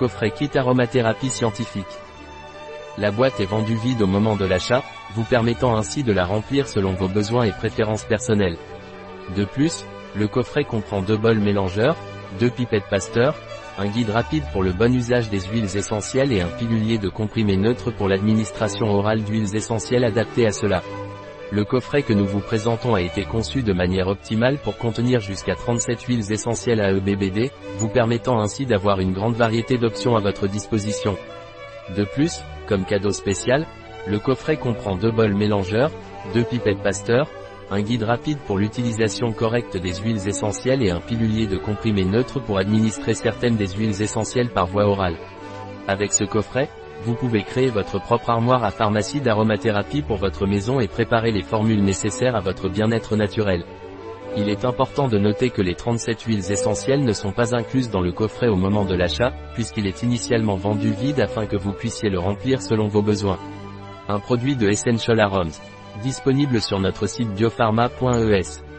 coffret kit aromathérapie scientifique. La boîte est vendue vide au moment de l'achat, vous permettant ainsi de la remplir selon vos besoins et préférences personnelles. De plus, le coffret comprend deux bols mélangeurs, deux pipettes Pasteur, un guide rapide pour le bon usage des huiles essentielles et un pilulier de comprimés neutres pour l'administration orale d'huiles essentielles adaptées à cela. Le coffret que nous vous présentons a été conçu de manière optimale pour contenir jusqu'à 37 huiles essentielles à EBBD, vous permettant ainsi d'avoir une grande variété d'options à votre disposition. De plus, comme cadeau spécial, le coffret comprend deux bols mélangeurs, deux pipettes Pasteur, un guide rapide pour l'utilisation correcte des huiles essentielles et un pilulier de comprimés neutres pour administrer certaines des huiles essentielles par voie orale. Avec ce coffret, vous pouvez créer votre propre armoire à pharmacie d'aromathérapie pour votre maison et préparer les formules nécessaires à votre bien-être naturel. Il est important de noter que les 37 huiles essentielles ne sont pas incluses dans le coffret au moment de l'achat, puisqu'il est initialement vendu vide afin que vous puissiez le remplir selon vos besoins. Un produit de Essential Aroms. Disponible sur notre site biopharma.es.